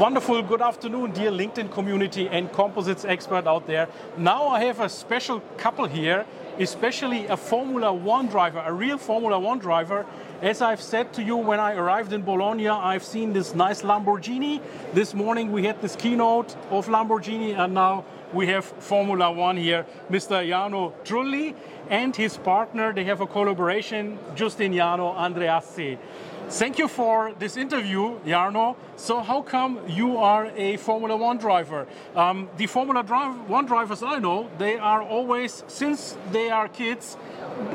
Wonderful good afternoon, dear LinkedIn community and composites expert out there. Now I have a special couple here, especially a Formula One driver, a real Formula One driver. As I've said to you when I arrived in Bologna, I've seen this nice Lamborghini. This morning we had this keynote of Lamborghini, and now we have Formula One here, Mr. Jarno Trulli and his partner. They have a collaboration, Giustiniano Andreassi. Thank you for this interview, Jarno. So, how come you are a Formula One driver? Um, the Formula One drivers I know, they are always, since they are kids,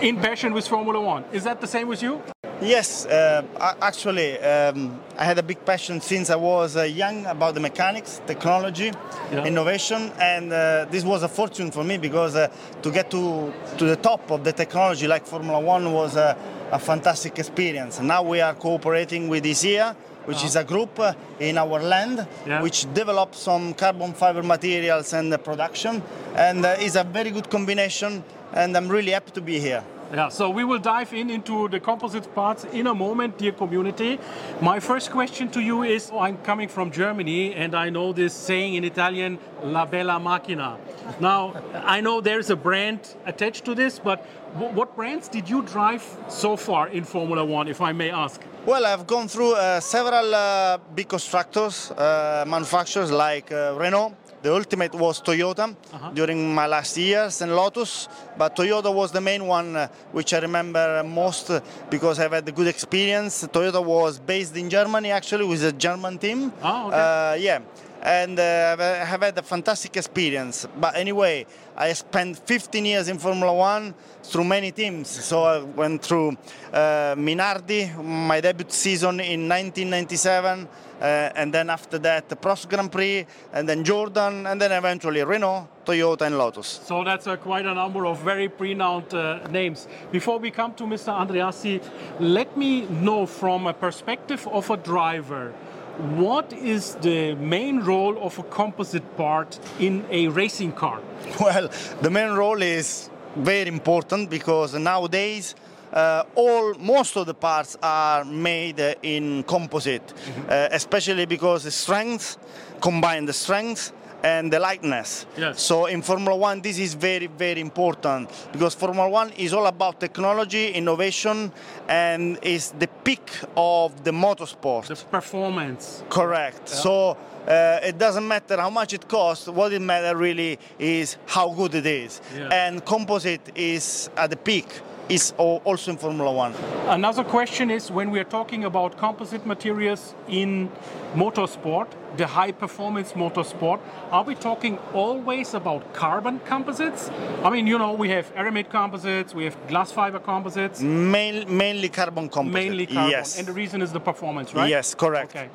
in passion with Formula One. Is that the same with you? Yes, uh, actually, um, I had a big passion since I was uh, young about the mechanics, technology, yeah. innovation, and uh, this was a fortune for me because uh, to get to, to the top of the technology like Formula One was a fantastic experience. Now we are cooperating with ESEA, which uh-huh. is a group uh, in our land yeah. which develops some carbon fiber materials and production, and uh, is a very good combination. And I'm really happy to be here. Yeah, so we will dive in into the composite parts in a moment, dear community. My first question to you is I'm coming from Germany and I know this saying in Italian, la bella macchina. Now, I know there's a brand attached to this, but what brands did you drive so far in Formula One, if I may ask? Well, I've gone through uh, several uh, big constructors, uh, manufacturers like uh, Renault, the ultimate was Toyota uh-huh. during my last years and Lotus, but Toyota was the main one uh, which I remember most uh, because I've had a good experience. Toyota was based in Germany actually with a German team. Oh, okay. Uh, yeah and uh, have had a fantastic experience. But anyway, I spent 15 years in Formula One through many teams. So I went through uh, Minardi, my debut season in 1997. Uh, and then after that, the Prost Grand Prix, and then Jordan, and then eventually Renault, Toyota, and Lotus. So that's uh, quite a number of very renowned uh, names. Before we come to Mr. Andreassi, let me know from a perspective of a driver what is the main role of a composite part in a racing car? Well, the main role is very important because nowadays uh, all most of the parts are made uh, in composite, mm-hmm. uh, especially because the strength combine the strength and the lightness. Yes. So in Formula One, this is very, very important because Formula One is all about technology, innovation, and is the peak of the motorsport. The performance. Correct. Yeah. So. Uh, it doesn't matter how much it costs. What it matters really is how good it is. Yeah. And composite is at the peak is also in Formula One. Another question is when we are talking about composite materials in motorsport, the high performance motorsport, are we talking always about carbon composites? I mean, you know, we have aramid composites, we have glass fiber composites. Main, mainly carbon composites. Mainly carbon. Yes. And the reason is the performance, right? Yes, correct. Okay.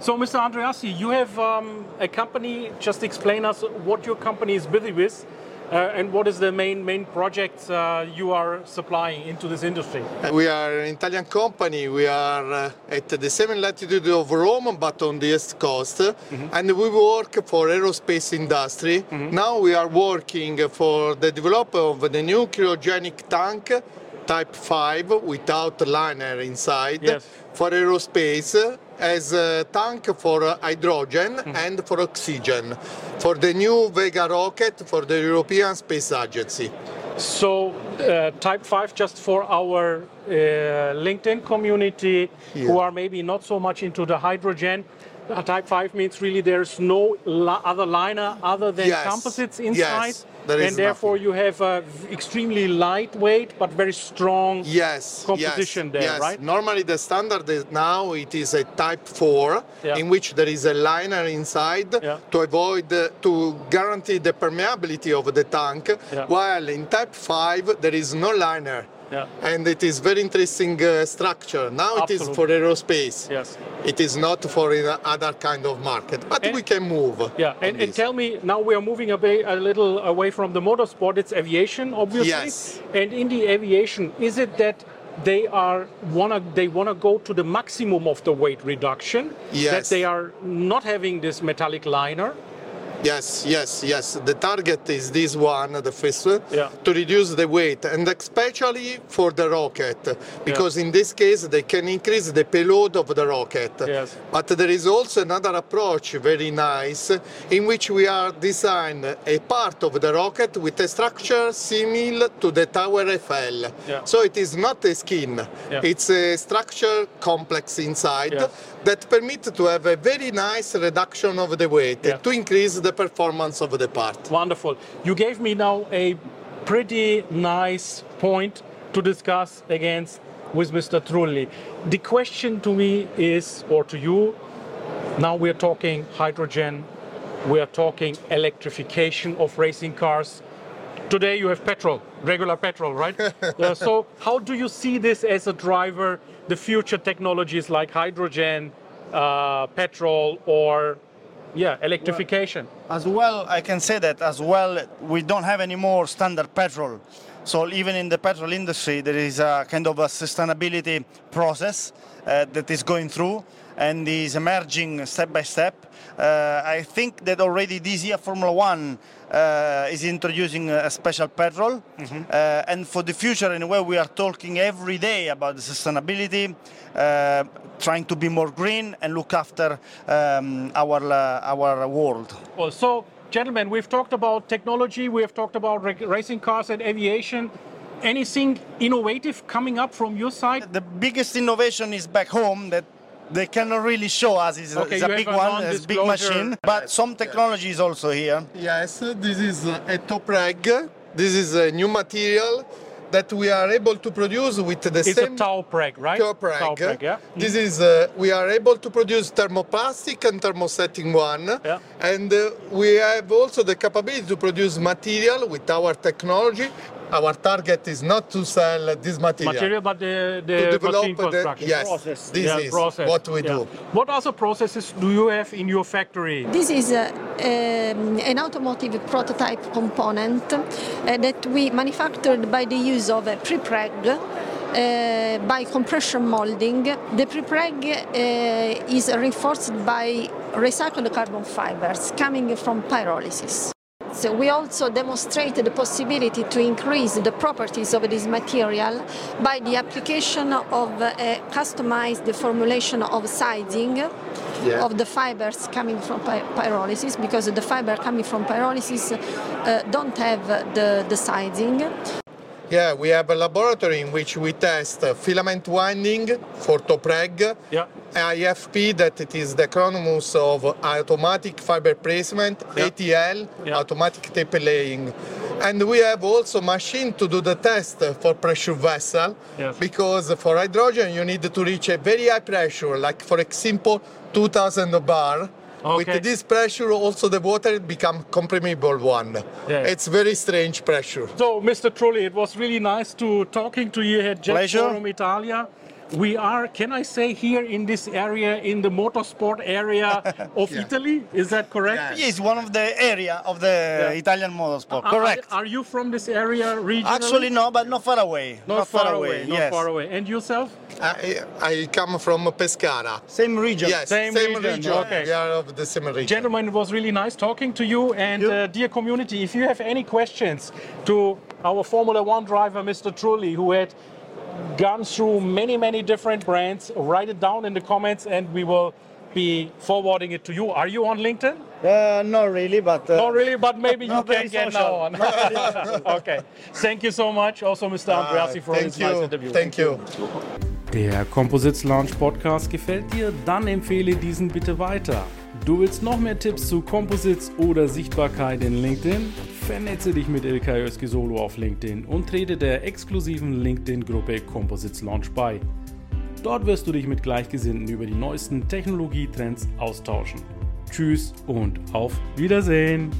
So, Mr. Andreassi, you have um, a company. Just explain us what your company is busy with uh, and what is the main main projects uh, you are supplying into this industry? We are an Italian company. We are uh, at the same latitude of Rome, but on the east coast, mm-hmm. and we work for aerospace industry. Mm-hmm. Now we are working for the development of the new cryogenic tank Type 5 without liner inside yes. for aerospace as a tank for hydrogen mm. and for oxygen for the new Vega rocket for the European Space Agency. So, uh, Type 5, just for our uh, LinkedIn community yeah. who are maybe not so much into the hydrogen, uh, Type 5 means really there's no other liner other than yes. composites inside. Yes and therefore nothing. you have a extremely lightweight but very strong yes, composition yes, there, yes. right? Normally the standard is now it is a Type 4 yeah. in which there is a liner inside yeah. to avoid uh, to guarantee the permeability of the tank, yeah. while in Type 5 there is no liner. Yeah. and it is very interesting uh, structure. Now it is for aerospace. Yes. It is not for other kind of market, but And- we can move. Yeah, and, and tell me now we are moving a, bit, a little away from the motorsport. It's aviation, obviously. Yes. And in the aviation, is it that they are wanna they wanna go to the maximum of the weight reduction? Yes. That they are not having this metallic liner. Yes, yes, yes. The target is this one, the first one, Yeah. to reduce the weight, and especially for the rocket, because in this case they can increase the payload of the rocket. Yes. But there is also another approach, very nice, in which we are design a part of the rocket with a structure similar to the Tower Eiffel. Yeah. So it is not a skin; Yeah. it's a structure complex inside that permit to have a very nice reduction of the weight Yeah. to increase the performance of the part. Wonderful. You gave me now a pretty nice point to discuss against with Mr. Trulli. The question to me is, or to you, now we're talking hydrogen, we are talking electrification of racing cars. Today you have petrol, regular petrol, right? Uh, so how do you see this as a driver, the future technologies like hydrogen, uh, petrol, or yeah, electrification? As well, I can say that as well, we don't have any more standard petrol. So even in the petrol industry, there is a kind of a sustainability process uh, that is going through and is emerging step by step. Uh, I think that already this year Formula One uh, is introducing a special petrol, uh, and for the future, anyway, we are talking every day about sustainability, uh, trying to be more green and look after um, our uh, our world. Well, so, gentlemen, we've talked about technology, we have talked about ra- racing cars and aviation. Anything innovative coming up from your side? The biggest innovation is back home that they cannot really show us. It's, a- Okay, it's a big a one, it's a big machine. But some technology is also here. Yes, this is a towpreg. This is a new material that we are able to produce with the It's same a Tau preg, right? towpreg. Tau preg, yeah. This is uh, we are able to produce thermoplastic and thermosetting one, Yeah. and uh, we have also the capability to produce material with our technology. Our target is not to sell this material. Material, but the, To develop machine the- yes, Process. this Yeah, is process. what we Yeah. do. What other processes do you have in your factory? This is uh, um, an automotive prototype component uh, that we manufactured by the use of a prepreg uh, by compression molding. The prepreg uh, is reinforced by recycled carbon fibers coming from pyrolysis. So we also demonstrated the possibility to increase the properties of this material by the application of a customized formulation of sizing Yeah. of the fibers coming from py- pyrolysis because the fiber coming from pyrolysis uh, don't have the, the sizing. Yeah, we have a laboratory in which we test filament winding for towpreg, Yeah. AFP, that it is the acronyms of automatic fiber placement, Yeah. ATL, Yeah. automatic tape laying. And we have also machine to do the test for pressure vessel, Yes. because for hydrogen you need to reach a very high pressure, like for example 2000 bar. Okay. With this pressure, also the water become comprimible one. Yeah. It's very strange pressure. So, Mr. Trulli, it was really nice to talking to you here at Jet Pleasure. Forum Italia. We are, can I say, here in this area, in the motorsport area of Yeah. Italy. Is that correct? It's one of the area of the Yeah. Italian motorsport. Are- Correct. Are, are you from this area region? Actually, no, but not far away. Not, far, away. Not yes. far away. And yourself? I, I come from Pescara. Same region. Yes, Same same, region, region. okay. We are of the same region. Gentlemen, it was really nice talking to you. And You. uh, dear community, if you have any questions to our Formula One driver, Mr. Trulli, who had gone through many, many different brands, write it down in the comments and we will be forwarding it to you. Are you on LinkedIn? Uh, not really, but. Uh, Not really, but maybe you can get social. now on. okay. Thank you so much, also Mr. Ah, Andreassi, for this nice you. interview. Thank you. Der Composites Launch Podcast gefällt dir? Dann empfehle diesen bitte weiter. Du willst noch mehr Tipps zu Composites oder Sichtbarkeit in LinkedIn? Vernetze dich mit Ilkay Özki auf LinkedIn und trete der exklusiven LinkedIn-Gruppe Composites Launch bei. Dort wirst du dich mit Gleichgesinnten über die neuesten Technologietrends austauschen. Tschüss und auf Wiedersehen!